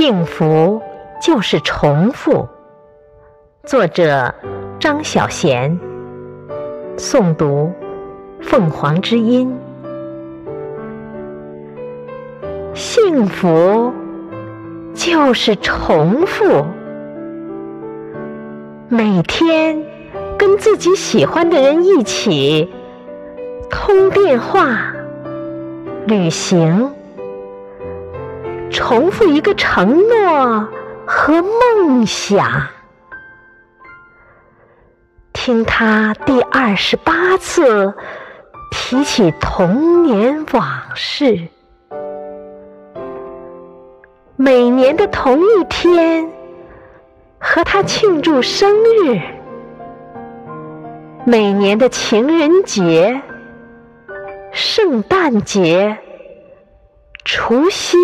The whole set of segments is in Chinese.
幸福就是重复。作者：张小娴。诵读：凤凰之音。幸福就是重复，每天跟自己喜欢的人一起通电话、旅行。重复一个承诺和梦想，听他第二十八次提起童年往事。每年的同一天，和他庆祝生日；每年的情人节、圣诞节、除夕。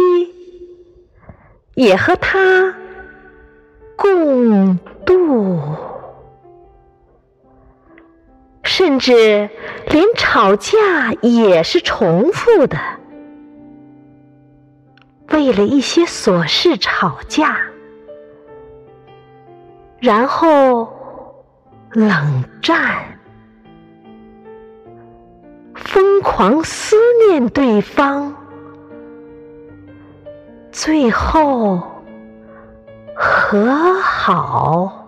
也和他共度，甚至连吵架也是重复的。为了一些琐事吵架，然后冷战，疯狂思念对方。最后和好。